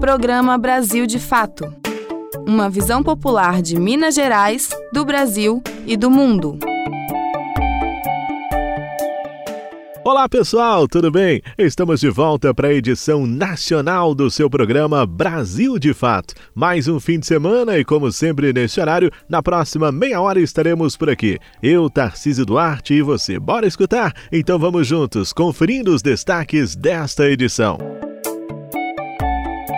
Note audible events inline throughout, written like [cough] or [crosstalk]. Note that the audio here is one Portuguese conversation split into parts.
Programa Brasil de Fato. Uma visão popular de Minas Gerais, do Brasil e do mundo. Olá pessoal, tudo bem? Estamos de volta para a edição nacional do seu programa Brasil de Fato. Mais um fim de semana e, como sempre, neste horário, na próxima meia hora estaremos por aqui. Eu, Tarcísio Duarte e você. Bora escutar? Então vamos juntos, conferindo os destaques desta edição.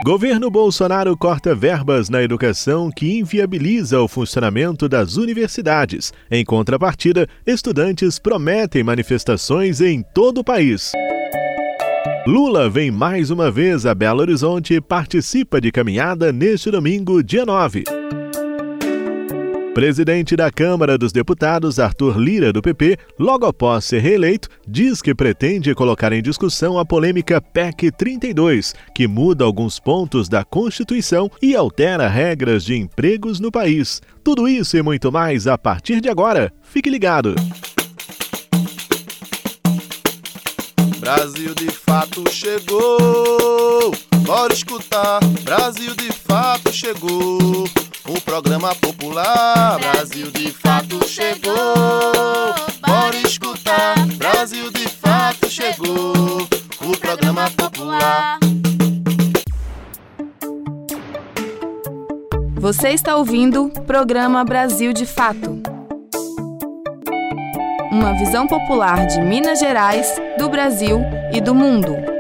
Governo Bolsonaro corta verbas na educação que inviabiliza o funcionamento das universidades. Em contrapartida, estudantes prometem manifestações em todo o país. Lula vem mais uma vez a Belo Horizonte e participa de caminhada neste domingo, dia 9. Presidente da Câmara dos Deputados, Arthur Lira, do PP, logo após ser reeleito, diz que pretende colocar em discussão a polêmica PEC 32, que muda alguns pontos da Constituição e altera regras de empregos no país. Tudo isso e muito mais a partir de agora. Fique ligado! Brasil de fato chegou. Bora escutar. Brasil de fato chegou. O programa popular. Brasil de fato chegou. Bora escutar. Brasil de fato chegou. O programa popular. Você está ouvindo programa Brasil de Fato. Uma visão popular de Minas Gerais, do Brasil e do mundo.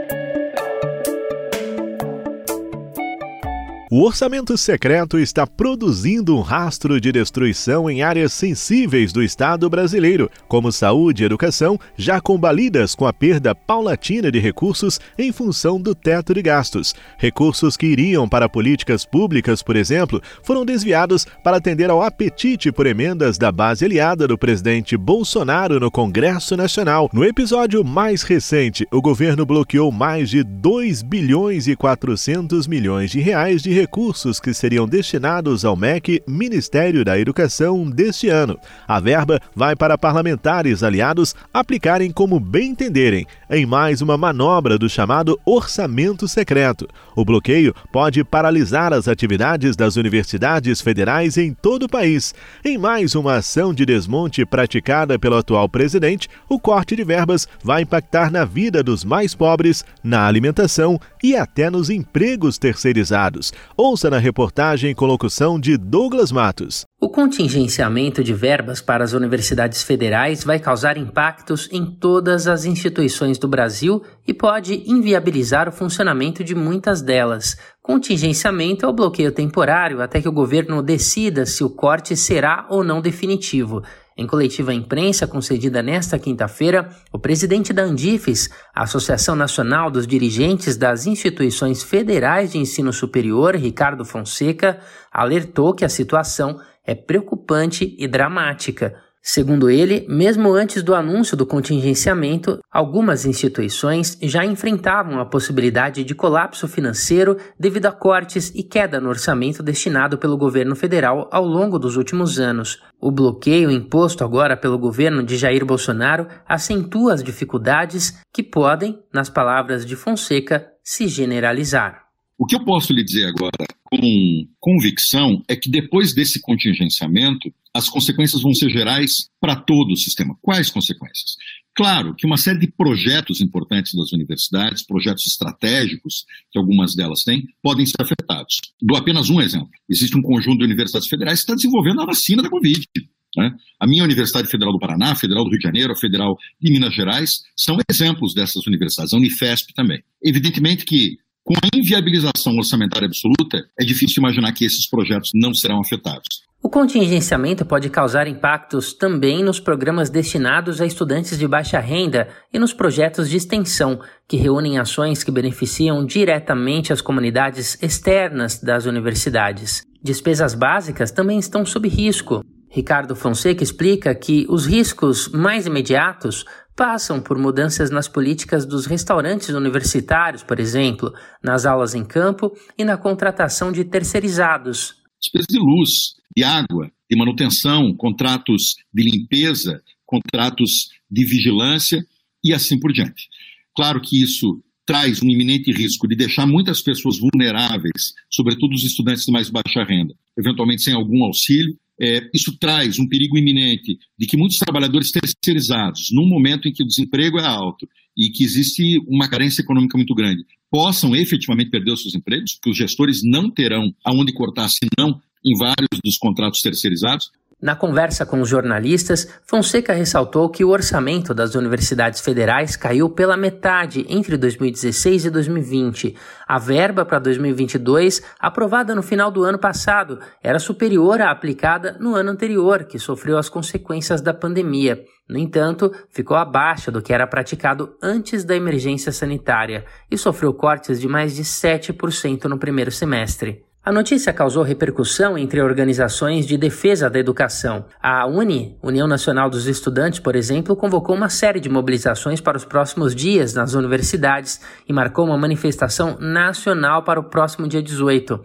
O orçamento secreto está produzindo um rastro de destruição em áreas sensíveis do Estado brasileiro, como saúde e educação, já combalidas com a perda paulatina de recursos em função do teto de gastos. Recursos que iriam para políticas públicas, por exemplo, foram desviados para atender ao apetite por emendas da base aliada do presidente Bolsonaro no Congresso Nacional. No episódio mais recente, o governo bloqueou mais de 2 bilhões e 400 milhões de reais de recursos que seriam destinados ao MEC Ministério da Educação deste ano. A verba vai para parlamentares aliados aplicarem como bem entenderem, em mais uma manobra do chamado orçamento secreto. O bloqueio pode paralisar as atividades das universidades federais em todo o país. Em mais uma ação de desmonte praticada pelo atual presidente, o corte de verbas vai impactar na vida dos mais pobres, na alimentação e até nos empregos terceirizados. Ouça na reportagem com locução de Douglas Matos. O contingenciamento de verbas para as universidades federais vai causar impactos em todas as instituições do Brasil e pode inviabilizar o funcionamento de muitas delas. Contingenciamento é o bloqueio temporário até que o governo decida se o corte será ou não definitivo. Em coletiva à imprensa concedida nesta quinta-feira, o presidente da Andifes, Associação Nacional dos Dirigentes das Instituições Federais de Ensino Superior, Ricardo Fonseca, alertou que a situação é preocupante e dramática. Segundo ele, mesmo antes do anúncio do contingenciamento, algumas instituições já enfrentavam a possibilidade de colapso financeiro devido a cortes e queda no orçamento destinado pelo governo federal ao longo dos últimos anos. O bloqueio imposto agora pelo governo de Jair Bolsonaro acentua as dificuldades que podem, nas palavras de Fonseca, se generalizar. O que eu posso lhe dizer agora com convicção é que depois desse contingenciamento, as consequências vão ser gerais para todo o sistema. Quais consequências? Claro que uma série de projetos importantes das universidades, projetos estratégicos, que algumas delas têm, podem ser afetados. Dou apenas um exemplo. Existe um conjunto de universidades federais que está desenvolvendo a vacina da Covid. Né? A minha Universidade Federal do Paraná, a Federal do Rio de Janeiro, a Federal de Minas Gerais, são exemplos dessas universidades, a Unifesp também. Evidentemente que com a inviabilização orçamentária absoluta, é difícil imaginar que esses projetos não serão afetados. O contingenciamento pode causar impactos também nos programas destinados a estudantes de baixa renda e nos projetos de extensão, que reúnem ações que beneficiam diretamente as comunidades externas das universidades. Despesas básicas também estão sob risco. Ricardo Fonseca explica que os riscos mais imediatos passam por mudanças nas políticas dos restaurantes universitários, por exemplo, nas aulas em campo e na contratação de terceirizados. Despesas de luz, de água, de manutenção, contratos de limpeza, contratos de vigilância e assim por diante. Claro que isso traz um iminente risco de deixar muitas pessoas vulneráveis, sobretudo os estudantes de mais baixa renda, eventualmente sem algum auxílio. É, isso traz um perigo iminente de que muitos trabalhadores terceirizados, num momento em que o desemprego é alto e que existe uma carência econômica muito grande, possam efetivamente perder os seus empregos, porque os gestores não terão aonde cortar, senão em vários dos contratos terceirizados. Na conversa com os jornalistas, Fonseca ressaltou que o orçamento das universidades federais caiu pela metade entre 2016 e 2020. A verba para 2022, aprovada no final do ano passado, era superior à aplicada no ano anterior, que sofreu as consequências da pandemia. No entanto, ficou abaixo do que era praticado antes da emergência sanitária e sofreu cortes de mais de 7% no primeiro semestre. A notícia causou repercussão entre organizações de defesa da educação. A UNI, União Nacional dos Estudantes, por exemplo, convocou uma série de mobilizações para os próximos dias nas universidades e marcou uma manifestação nacional para o próximo dia 18.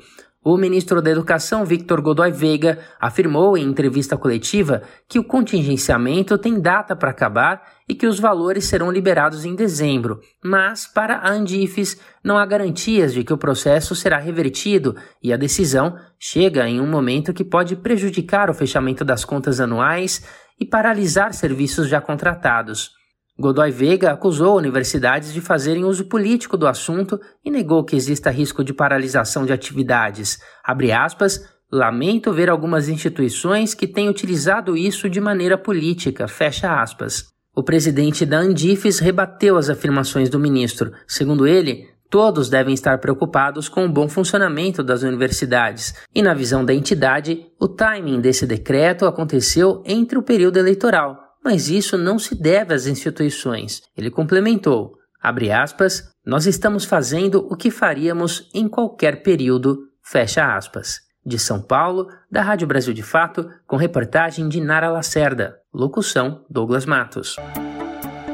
O ministro da Educação, Victor Godoy Veiga, afirmou em entrevista coletiva que o contingenciamento tem data para acabar e que os valores serão liberados em dezembro, mas para a Andifes não há garantias de que o processo será revertido e a decisão chega em um momento que pode prejudicar o fechamento das contas anuais e paralisar serviços já contratados. Godoy Vega acusou universidades de fazerem uso político do assunto e negou que exista risco de paralisação de atividades. Abre aspas, lamento ver algumas instituições que têm utilizado isso de maneira política, fecha aspas. O presidente da Andifes rebateu as afirmações do ministro. Segundo ele, todos devem estar preocupados com o bom funcionamento das universidades. E na visão da entidade, o timing desse decreto aconteceu entre o período eleitoral, mas isso não se deve às instituições. Ele complementou, aspas, nós estamos fazendo o que faríamos em qualquer período, fecha aspas. De São Paulo, da Rádio Brasil de Fato, com reportagem de Nara Lacerda. Locução Douglas Matos.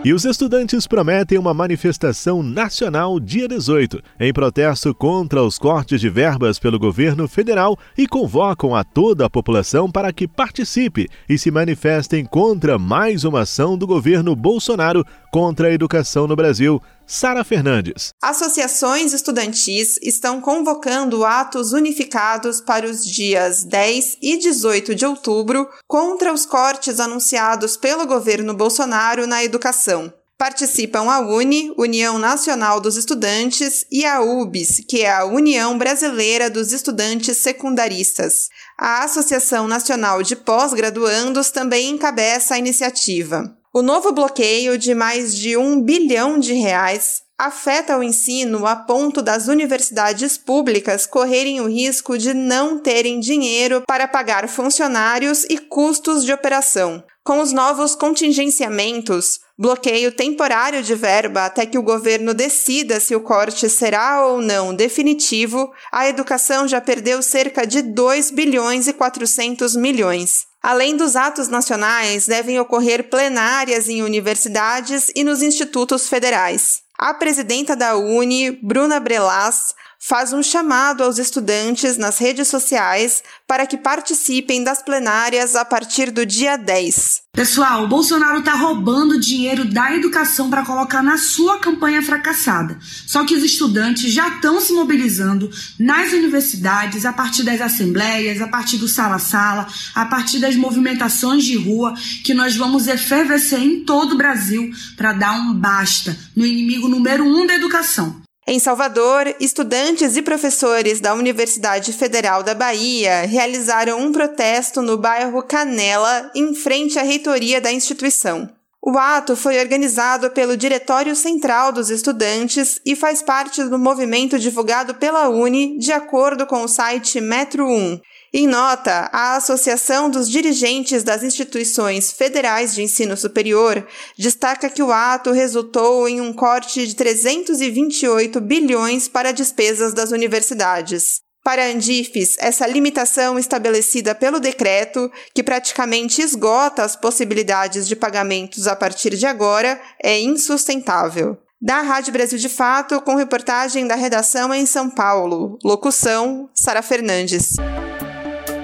E os estudantes prometem uma manifestação nacional dia 18, em protesto contra os cortes de verbas pelo governo federal e convocam a toda a população para que participe e se manifestem contra mais uma ação do governo Bolsonaro contra a educação no Brasil. Sara Fernandes. Associações estudantis estão convocando atos unificados para os dias 10 e 18 de outubro contra os cortes anunciados pelo governo Bolsonaro na educação. Participam a UNE, União Nacional dos Estudantes, e a UBS, que é a União Brasileira dos Estudantes Secundaristas. A Associação Nacional de Pós-Graduandos também encabeça a iniciativa. O novo bloqueio de mais de um bilhão de reais afeta o ensino a ponto das universidades públicas correrem o risco de não terem dinheiro para pagar funcionários e custos de operação. Com os novos contingenciamentos, bloqueio temporário de verba até que o governo decida se o corte será ou não definitivo, a educação já perdeu cerca de 2 bilhões e 400 milhões. Além dos atos nacionais, devem ocorrer plenárias em universidades e nos institutos federais. A presidenta da Uni, Bruna Brelas, faz um chamado aos estudantes nas redes sociais para que participem das plenárias a partir do dia 10. Pessoal, o Bolsonaro está roubando dinheiro da educação para colocar na sua campanha fracassada. Só que os estudantes já estão se mobilizando nas universidades, a partir das assembleias, a partir do sala-sala, a partir das movimentações de rua, que nós vamos efervescer em todo o Brasil para dar um basta no inimigo número um da educação. Em Salvador, estudantes e professores da Universidade Federal da Bahia realizaram um protesto no bairro Canela, em frente à reitoria da instituição. O ato foi organizado pelo Diretório Central dos Estudantes e faz parte do movimento divulgado pela Uni, de acordo com o site Metro 1. Em nota, a Associação dos Dirigentes das Instituições Federais de Ensino Superior destaca que o ato resultou em um corte de 328 bilhões para despesas das universidades. Para a Andifes, essa limitação estabelecida pelo decreto, que praticamente esgota as possibilidades de pagamentos a partir de agora, é insustentável. Da Rádio Brasil de Fato, com reportagem da redação em São Paulo. Locução: Sara Fernandes.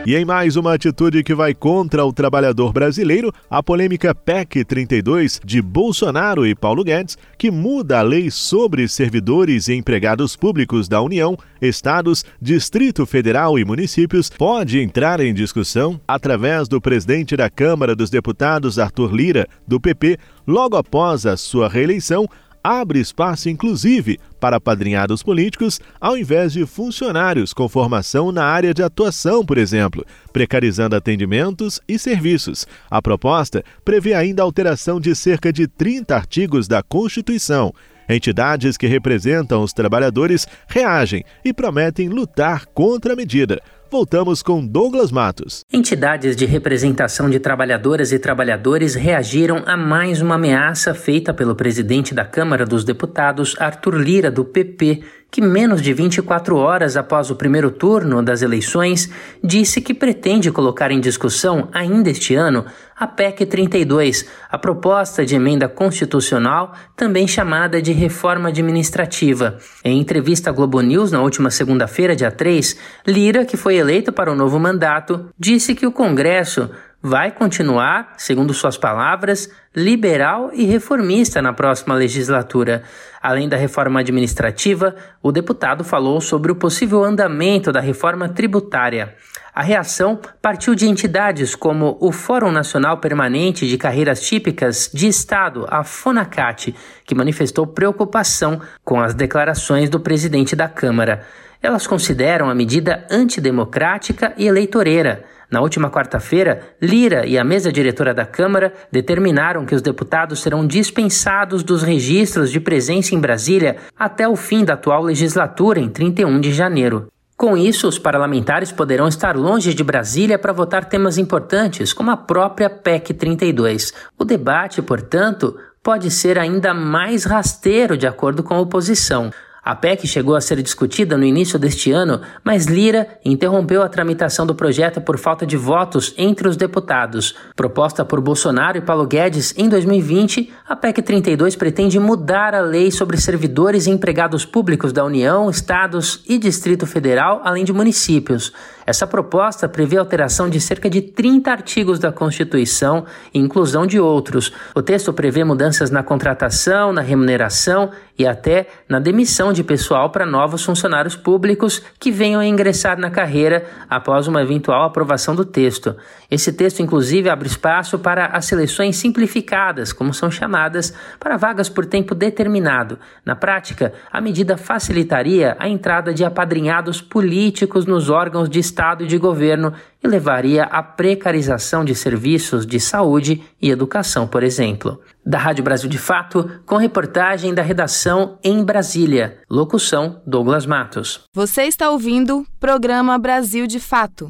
E em mais uma atitude que vai contra o trabalhador brasileiro, a polêmica PEC 32 de Bolsonaro e Paulo Guedes, que muda a lei sobre servidores e empregados públicos da União, estados, Distrito Federal e municípios, pode entrar em discussão através do presidente da Câmara dos Deputados, Arthur Lira, do PP, logo após a sua reeleição, abre espaço, inclusive, para padrinhados políticos, ao invés de funcionários com formação na área de atuação, por exemplo, precarizando atendimentos e serviços. A proposta prevê ainda a alteração de cerca de 30 artigos da Constituição. Entidades que representam os trabalhadores reagem e prometem lutar contra a medida. Voltamos com Douglas Matos. Entidades de representação de trabalhadoras e trabalhadores reagiram a mais uma ameaça feita pelo presidente da Câmara dos Deputados, Arthur Lira, do PP, que menos de 24 horas após o primeiro turno das eleições disse que pretende colocar em discussão ainda este ano a PEC 32, a proposta de emenda constitucional, também chamada de reforma administrativa. Em entrevista à Globo News na última segunda-feira, dia 3, Lira, que foi eleito para o novo mandato, disse que o Congresso vai continuar, segundo suas palavras, liberal e reformista na próxima legislatura. Além da reforma administrativa, o deputado falou sobre o possível andamento da reforma tributária. A reação partiu de entidades como o Fórum Nacional Permanente de Carreiras Típicas de Estado, a FONACAT, que manifestou preocupação com as declarações do presidente da Câmara. Elas consideram a medida antidemocrática e eleitoreira. Na última quarta-feira, Lira e a mesa diretora da Câmara determinaram que os deputados serão dispensados dos registros de presença em Brasília até o fim da atual legislatura, em 31 de janeiro. Com isso, os parlamentares poderão estar longe de Brasília para votar temas importantes, como a própria PEC 32. O debate, portanto, pode ser ainda mais rasteiro, de acordo com a oposição. A PEC chegou a ser discutida no início deste ano, mas Lira interrompeu a tramitação do projeto por falta de votos entre os deputados. Proposta por Bolsonaro e Paulo Guedes em 2020, a PEC 32 pretende mudar a lei sobre servidores e empregados públicos da União, estados e Distrito Federal, além de municípios. Essa proposta prevê alteração de cerca de 30 artigos da Constituição e inclusão de outros. O texto prevê mudanças na contratação, na remuneração e até na demissão de pessoal para novos funcionários públicos que venham a ingressar na carreira após uma eventual aprovação do texto. Esse texto, inclusive, abre espaço para as seleções simplificadas, como são chamadas, para vagas por tempo determinado. Na prática, a medida facilitaria a entrada de apadrinhados políticos nos órgãos de Estado e de governo e levaria à precarização de serviços de saúde e educação, por exemplo. Da Rádio Brasil de Fato, com reportagem da redação em Brasília. Locução: Douglas Matos. Você está ouvindo Programa Brasil de Fato.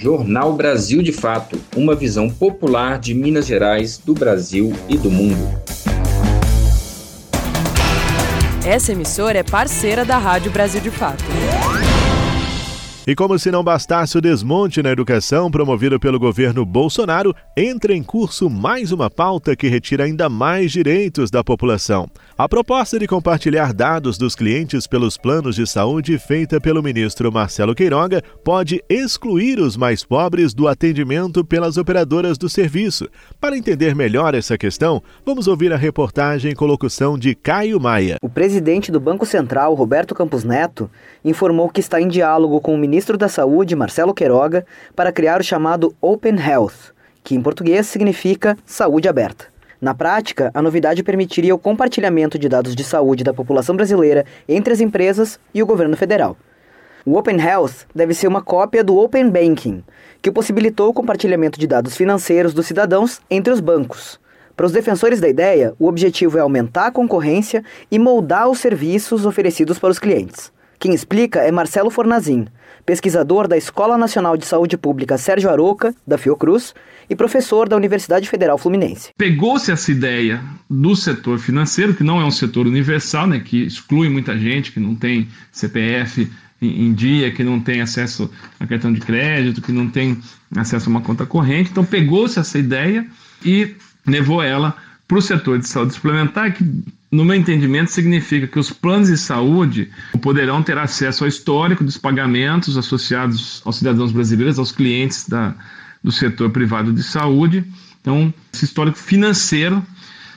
Jornal Brasil de Fato, uma visão popular de Minas Gerais, do Brasil e do mundo. Essa emissora é parceira da Rádio Brasil de Fato. E como se não bastasse o desmonte na educação promovido pelo governo Bolsonaro, entra em curso mais uma pauta que retira ainda mais direitos da população. A proposta de compartilhar dados dos clientes pelos planos de saúde feita pelo ministro Marcelo Queiroga pode excluir os mais pobres do atendimento pelas operadoras do serviço. Para entender melhor essa questão, vamos ouvir a reportagem com locução de Caio Maia. O presidente do Banco Central, Roberto Campos Neto, informou que está em diálogo com o ministro da Saúde, Marcelo Queiroga, para criar o chamado Open Health, que em português significa saúde aberta. Na prática, a novidade permitiria o compartilhamento de dados de saúde da população brasileira entre as empresas e o governo federal. O Open Health deve ser uma cópia do Open Banking, que possibilitou o compartilhamento de dados financeiros dos cidadãos entre os bancos. Para os defensores da ideia, o objetivo é aumentar a concorrência e moldar os serviços oferecidos para os clientes. Quem explica é Marcelo Fornazin, pesquisador da Escola Nacional de Saúde Pública Sérgio Aroca, da Fiocruz, e professor da Universidade Federal Fluminense. Pegou-se essa ideia do setor financeiro, que não é um setor universal, né, que exclui muita gente, que não tem CPF em dia, que não tem acesso a cartão de crédito, que não tem acesso a uma conta corrente. Então pegou-se essa ideia e levou ela para o setor de saúde suplementar, que no meu entendimento, significa que os planos de saúde poderão ter acesso ao histórico dos pagamentos associados aos cidadãos brasileiros, aos clientes da, do setor privado de saúde. Então, esse histórico financeiro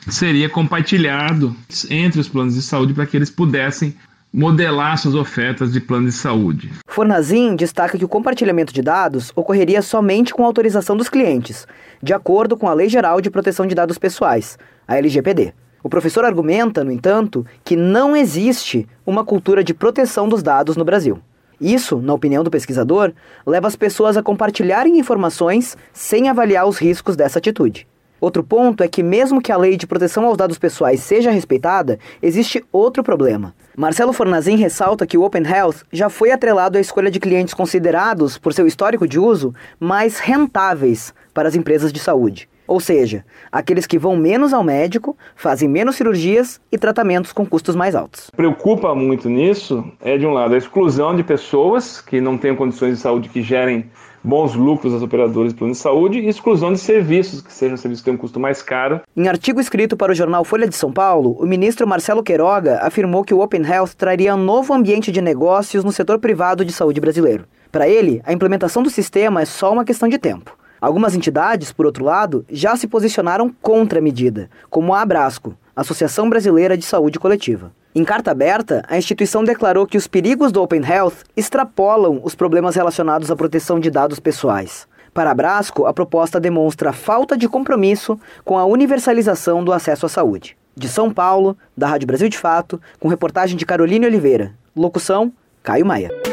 seria compartilhado entre os planos de saúde para que eles pudessem modelar suas ofertas de plano de saúde. Fornazin destaca que o compartilhamento de dados ocorreria somente com autorização dos clientes, de acordo com a Lei Geral de Proteção de Dados Pessoais, a LGPD. O professor argumenta, no entanto, que não existe uma cultura de proteção dos dados no Brasil. Isso, na opinião do pesquisador, leva as pessoas a compartilharem informações sem avaliar os riscos dessa atitude. Outro ponto é que, mesmo que a lei de proteção aos dados pessoais seja respeitada, existe outro problema. Marcelo Fornazin ressalta que o Open Health já foi atrelado à escolha de clientes considerados, por seu histórico de uso, mais rentáveis para as empresas de saúde. Ou seja, aqueles que vão menos ao médico, fazem menos cirurgias e tratamentos com custos mais altos. Preocupa muito nisso é, de um lado, a exclusão de pessoas que não têm condições de saúde que gerem bons lucros às operadoras de plano de saúde e exclusão de serviços, que sejam serviços que têm um custo mais caro. Em artigo escrito para o jornal Folha de São Paulo, o ministro Marcelo Queiroga afirmou que o Open Health traria um novo ambiente de negócios no setor privado de saúde brasileiro. Para ele, a implementação do sistema é só uma questão de tempo. Algumas entidades, por outro lado, já se posicionaram contra a medida, como a Abrasco, Associação Brasileira de Saúde Coletiva. Em carta aberta, a instituição declarou que os perigos do Open Health extrapolam os problemas relacionados à proteção de dados pessoais. Para a Brasco, a proposta demonstra falta de compromisso com a universalização do acesso à saúde. De São Paulo, da Rádio Brasil de Fato, com reportagem de Caroline Oliveira. Locução: Caio Maia.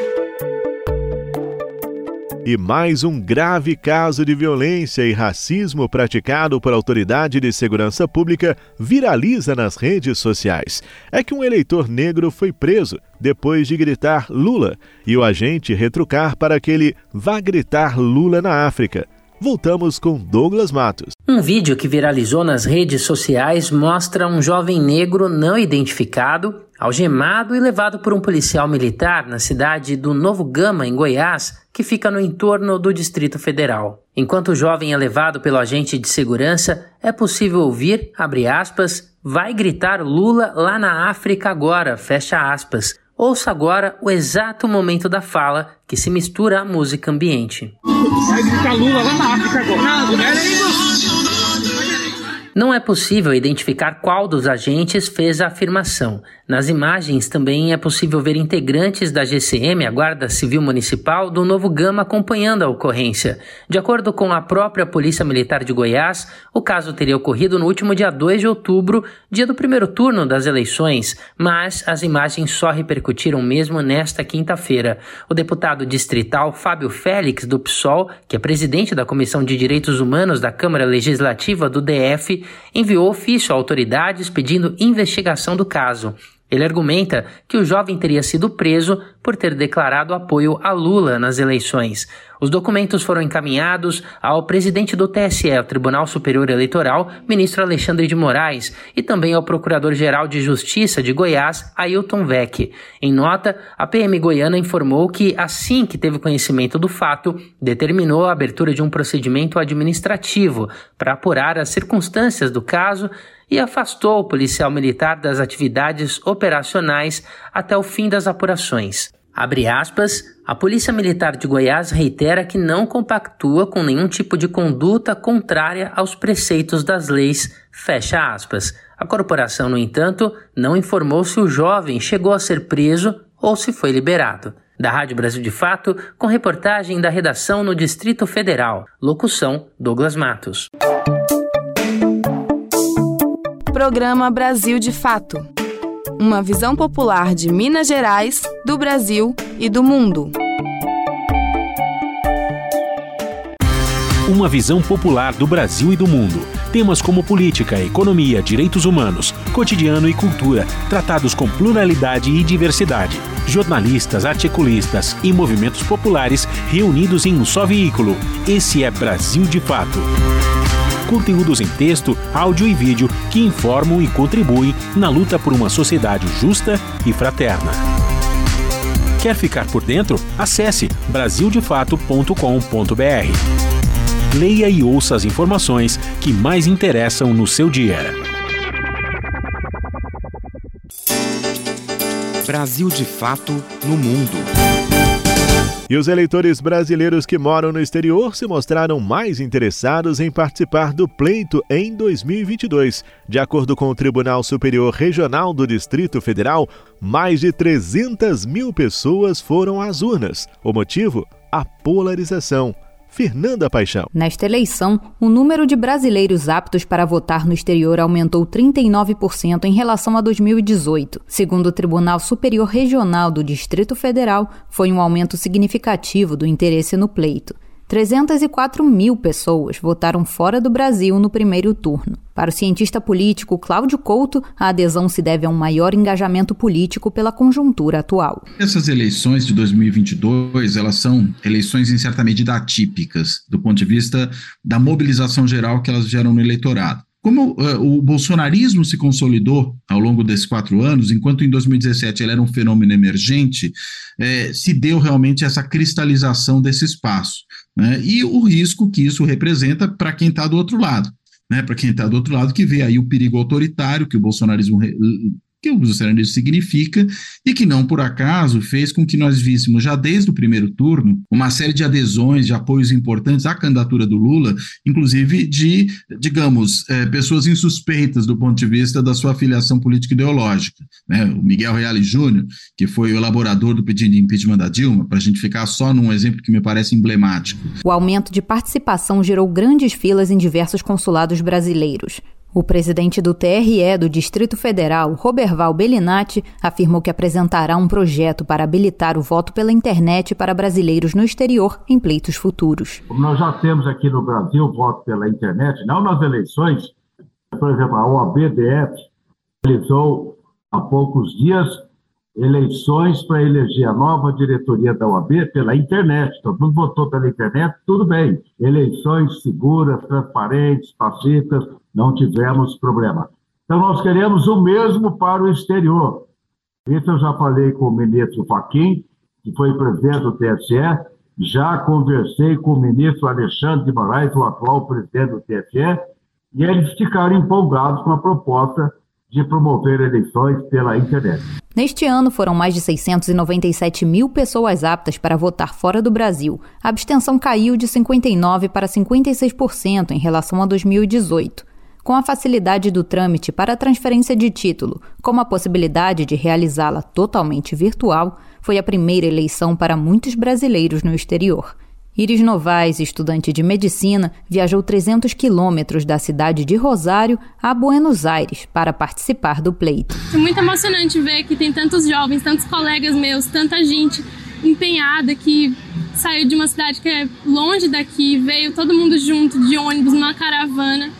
E mais um grave caso de violência e racismo praticado por autoridade de segurança pública viraliza nas redes sociais. É que um eleitor negro foi preso depois de gritar Lula e o agente retrucar para que ele vá gritar Lula na África. Voltamos com Douglas Matos. Um vídeo que viralizou nas redes sociais mostra um jovem negro não identificado algemado e levado por um policial militar na cidade do Novo Gama, em Goiás, que fica no entorno do Distrito Federal. Enquanto o jovem é levado pelo agente de segurança, é possível ouvir, abre aspas, vai gritar Lula lá na África agora, fecha aspas. Ouça agora o exato momento da fala que se mistura à música ambiente. Vai gritar Lula lá na África agora. Não, não não é possível identificar qual dos agentes fez a afirmação. Nas imagens também é possível ver integrantes da GCM, a Guarda Civil Municipal, do Novo Gama acompanhando a ocorrência. De acordo com a própria Polícia Militar de Goiás, o caso teria ocorrido no último dia 2 de outubro, dia do primeiro turno das eleições, mas as imagens só repercutiram mesmo nesta quinta-feira. O deputado distrital Fábio Félix, do PSOL, que é presidente da Comissão de Direitos Humanos da Câmara Legislativa do DF, enviou ofício a autoridades pedindo investigação do caso. Ele argumenta que o jovem teria sido preso por ter declarado apoio a Lula nas eleições. Os documentos foram encaminhados ao presidente do TSE, o Tribunal Superior Eleitoral, ministro Alexandre de Moraes, e também ao Procurador-Geral de Justiça de Goiás, Ailton Vec. Em nota, a PM goiana informou que, assim que teve conhecimento do fato, determinou a abertura de um procedimento administrativo para apurar as circunstâncias do caso e afastou o policial militar das atividades operacionais até o fim das apurações. Abre aspas, a Polícia Militar de Goiás reitera que não compactua com nenhum tipo de conduta contrária aos preceitos das leis, fecha aspas. A corporação, no entanto, não informou se o jovem chegou a ser preso ou se foi liberado. Da Rádio Brasil de Fato, com reportagem da redação no Distrito Federal. Locução: Douglas Matos. Programa Brasil de Fato uma visão popular de Minas Gerais, do Brasil e do mundo. Uma visão popular do Brasil e do mundo. Temas como política, economia, direitos humanos, cotidiano e cultura, tratados com pluralidade e diversidade jornalistas, articulistas e movimentos populares reunidos em um só veículo. Esse é Brasil de Fato. Conteúdos em texto, áudio e vídeo que informam e contribuem na luta por uma sociedade justa e fraterna. Quer ficar por dentro? Acesse brasildefato.com.br. Leia e ouça as informações que mais interessam no seu dia. Brasil de Fato no Mundo. E os eleitores brasileiros que moram no exterior se mostraram mais interessados em participar do pleito em 2022. De acordo com o Tribunal Superior Regional do Distrito Federal, mais de 300 mil pessoas foram às urnas. O motivo? A polarização. Fernanda Paixão. Nesta eleição, o número de brasileiros aptos para votar no exterior aumentou 39% em relação a 2018. Segundo o Tribunal Superior Regional do Distrito Federal, foi um aumento significativo do interesse no pleito. 304 mil pessoas votaram fora do Brasil no primeiro turno. Para o cientista político Cláudio Couto, a adesão se deve a um maior engajamento político pela conjuntura atual. Essas eleições de 2022, elas são eleições em certa medida atípicas, do ponto de vista da mobilização geral que elas geram no eleitorado. Como uh, o bolsonarismo se consolidou ao longo desses quatro anos, enquanto em 2017 ele era um fenômeno emergente, eh, se deu realmente essa cristalização desse espaço. Né? E o risco que isso representa para quem está do outro lado. Né, para quem está do outro lado, que vê aí o perigo autoritário que o bolsonarismo que o bolsonarismo significa e que não por acaso fez com que nós víssemos já desde o primeiro turno uma série de adesões, de apoios importantes à candidatura do Lula, inclusive de, digamos, é, pessoas insuspeitas do ponto de vista da sua afiliação política ideológica. Né? O Miguel Reale Júnior, que foi o elaborador do pedido de impeachment da Dilma, para a gente ficar só num exemplo que me parece emblemático. O aumento de participação gerou grandes filas em diversos consulados brasileiros. O presidente do TRE do Distrito Federal, Roberval Bellinati, afirmou que apresentará um projeto para habilitar o voto pela internet para brasileiros no exterior em pleitos futuros. Nós já temos aqui no Brasil voto pela internet, não nas eleições. Por exemplo, a OABDF realizou há poucos dias eleições para eleger a nova diretoria da OAB pela internet. Todo mundo votou pela internet, tudo bem. Eleições seguras, transparentes, pacíficas não tivemos problema. Então, nós queremos o mesmo para o exterior. Isso eu já falei com o ministro Faquim, que foi presidente do TSE, já conversei com o ministro Alexandre de Moraes, o atual presidente do TSE, e eles ficaram empolgados com a proposta de promover eleições pela internet. Neste ano, foram mais de 697 mil pessoas aptas para votar fora do Brasil. A abstenção caiu de 59% para 56% em relação a 2018 com a facilidade do trâmite para a transferência de título, como a possibilidade de realizá-la totalmente virtual, foi a primeira eleição para muitos brasileiros no exterior. Iris Novaes, estudante de medicina, viajou 300 quilômetros da cidade de Rosário a Buenos Aires para participar do pleito. É muito emocionante ver que tem tantos jovens, tantos colegas meus, tanta gente empenhada que saiu de uma cidade que é longe daqui, veio todo mundo junto de ônibus numa caravana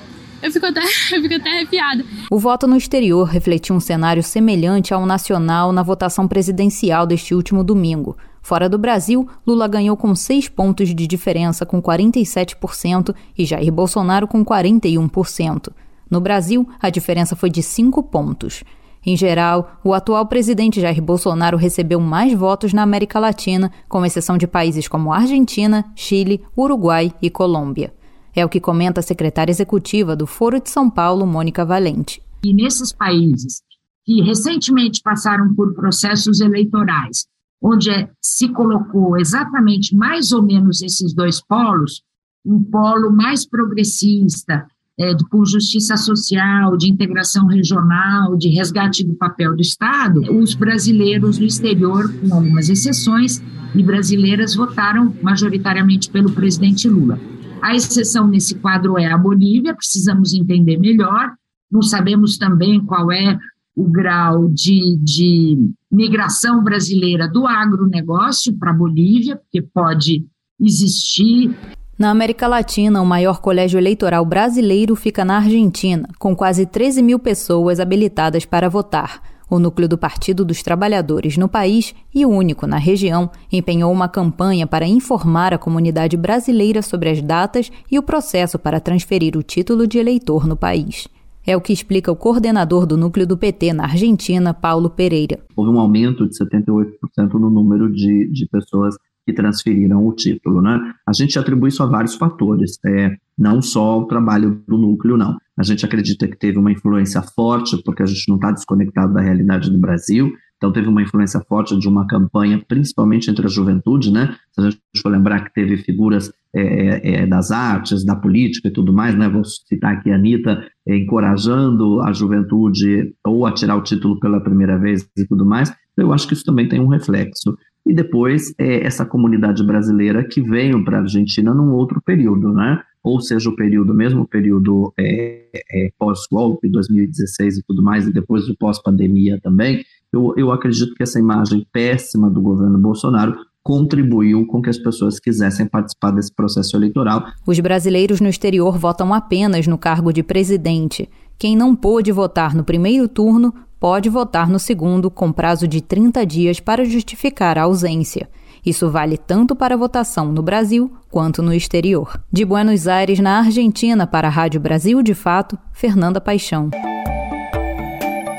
eu fico até, [laughs] eu fico até arrepiada. O voto no exterior refletiu um cenário semelhante ao nacional na votação presidencial deste último domingo. Fora do Brasil, Lula ganhou com seis pontos de diferença, com 47%, e Jair Bolsonaro com 41%. No Brasil, a diferença foi de cinco pontos. Em geral, o atual presidente Jair Bolsonaro recebeu mais votos na América Latina, com exceção de países como Argentina, Chile, Uruguai e Colômbia. É o que comenta a secretária executiva do Foro de São Paulo, Mônica Valente. E nesses países que recentemente passaram por processos eleitorais, onde se colocou exatamente mais ou menos esses dois polos, um polo mais progressista, é, justiça social, de integração regional, de resgate do papel do Estado, os brasileiros no exterior, com algumas exceções, e brasileiras votaram majoritariamente pelo presidente Lula. A exceção nesse quadro é a Bolívia, precisamos entender melhor. Não sabemos também qual é o grau de, de migração brasileira do agronegócio para a Bolívia, porque pode existir. Na América Latina, o maior colégio eleitoral brasileiro fica na Argentina, com quase 13 mil pessoas habilitadas para votar. O núcleo do Partido dos Trabalhadores no país e o único na região empenhou uma campanha para informar a comunidade brasileira sobre as datas e o processo para transferir o título de eleitor no país. É o que explica o coordenador do núcleo do PT na Argentina, Paulo Pereira. Houve um aumento de 78% no número de, de pessoas que transferiram o título. Né? A gente atribui isso a vários fatores, é, não só o trabalho do núcleo, não. A gente acredita que teve uma influência forte, porque a gente não está desconectado da realidade do Brasil, então teve uma influência forte de uma campanha, principalmente entre a juventude, né? Se a gente for lembrar que teve figuras é, é, é, das artes, da política e tudo mais, né? Vou citar aqui a Anitta é, encorajando a juventude ou a tirar o título pela primeira vez e tudo mais. Eu acho que isso também tem um reflexo e depois é, essa comunidade brasileira que veio para a Argentina num outro período, né? Ou seja, o período, mesmo o período é, é, pós-golpe, 2016 e tudo mais, e depois do pós-pandemia também, eu, eu acredito que essa imagem péssima do governo Bolsonaro contribuiu com que as pessoas quisessem participar desse processo eleitoral. Os brasileiros no exterior votam apenas no cargo de presidente. Quem não pôde votar no primeiro turno pode votar no segundo com prazo de 30 dias para justificar a ausência. Isso vale tanto para a votação no Brasil quanto no exterior. De Buenos Aires, na Argentina, para a Rádio Brasil de Fato, Fernanda Paixão.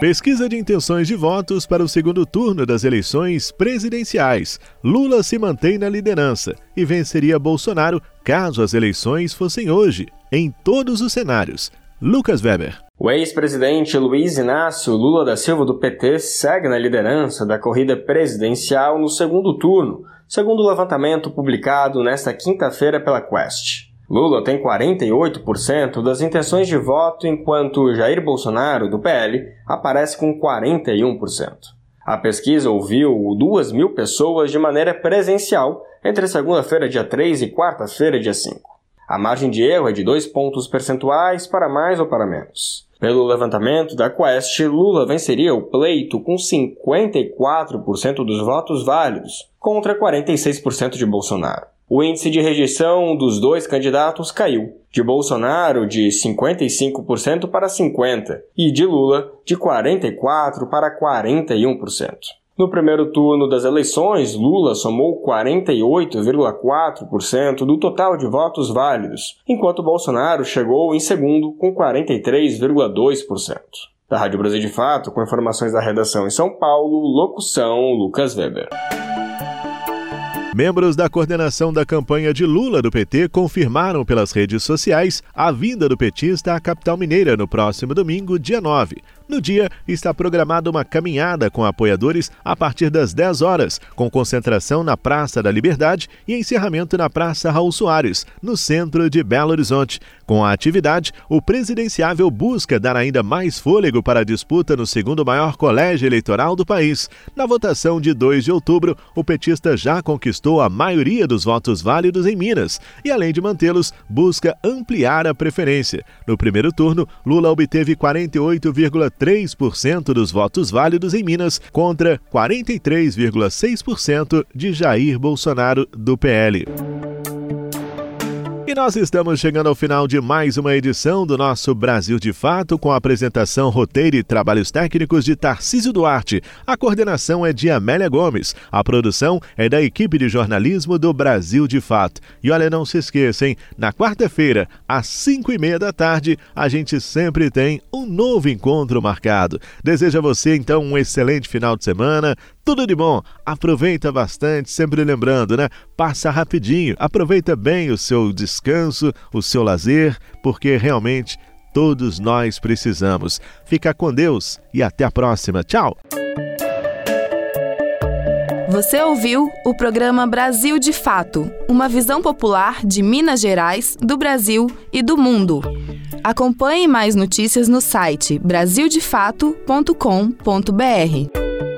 Pesquisa de intenções de votos para o segundo turno das eleições presidenciais. Lula se mantém na liderança e venceria Bolsonaro caso as eleições fossem hoje, em todos os cenários. Lucas Weber. O ex-presidente Luiz Inácio Lula da Silva do PT segue na liderança da corrida presidencial no segundo turno, segundo o levantamento publicado nesta quinta-feira pela Quest. Lula tem 48% das intenções de voto, enquanto Jair Bolsonaro, do PL, aparece com 41%. A pesquisa ouviu 2 mil pessoas de maneira presencial entre segunda-feira, dia 3 e quarta-feira, dia 5. A margem de erro é de 2 pontos percentuais para mais ou para menos. Pelo levantamento da Quest, Lula venceria o pleito com 54% dos votos válidos, contra 46% de Bolsonaro. O índice de rejeição dos dois candidatos caiu, de Bolsonaro de 55% para 50% e de Lula de 44% para 41%. No primeiro turno das eleições, Lula somou 48,4% do total de votos válidos, enquanto Bolsonaro chegou em segundo com 43,2%. Da Rádio Brasil de Fato, com informações da redação em São Paulo, locução Lucas Weber. Membros da coordenação da campanha de Lula do PT confirmaram pelas redes sociais a vinda do petista à capital mineira no próximo domingo, dia 9. No dia, está programada uma caminhada com apoiadores a partir das 10 horas, com concentração na Praça da Liberdade e encerramento na Praça Raul Soares, no centro de Belo Horizonte. Com a atividade, o presidenciável busca dar ainda mais fôlego para a disputa no segundo maior colégio eleitoral do país. Na votação de 2 de outubro, o petista já conquistou a maioria dos votos válidos em Minas e, além de mantê-los, busca ampliar a preferência. No primeiro turno, Lula obteve 48,3 3% dos votos válidos em Minas contra 43,6% de Jair Bolsonaro do PL. E nós estamos chegando ao final de mais uma edição do nosso Brasil de Fato, com a apresentação, roteiro e trabalhos técnicos de Tarcísio Duarte. A coordenação é de Amélia Gomes. A produção é da equipe de jornalismo do Brasil de Fato. E olha, não se esqueçam, na quarta-feira, às cinco e meia da tarde, a gente sempre tem um novo encontro marcado. Desejo a você, então, um excelente final de semana. Tudo de bom, aproveita bastante, sempre lembrando, né? Passa rapidinho, aproveita bem o seu descanso, o seu lazer, porque realmente todos nós precisamos. Fica com Deus e até a próxima. Tchau! Você ouviu o programa Brasil de Fato uma visão popular de Minas Gerais, do Brasil e do mundo. Acompanhe mais notícias no site brasildefato.com.br.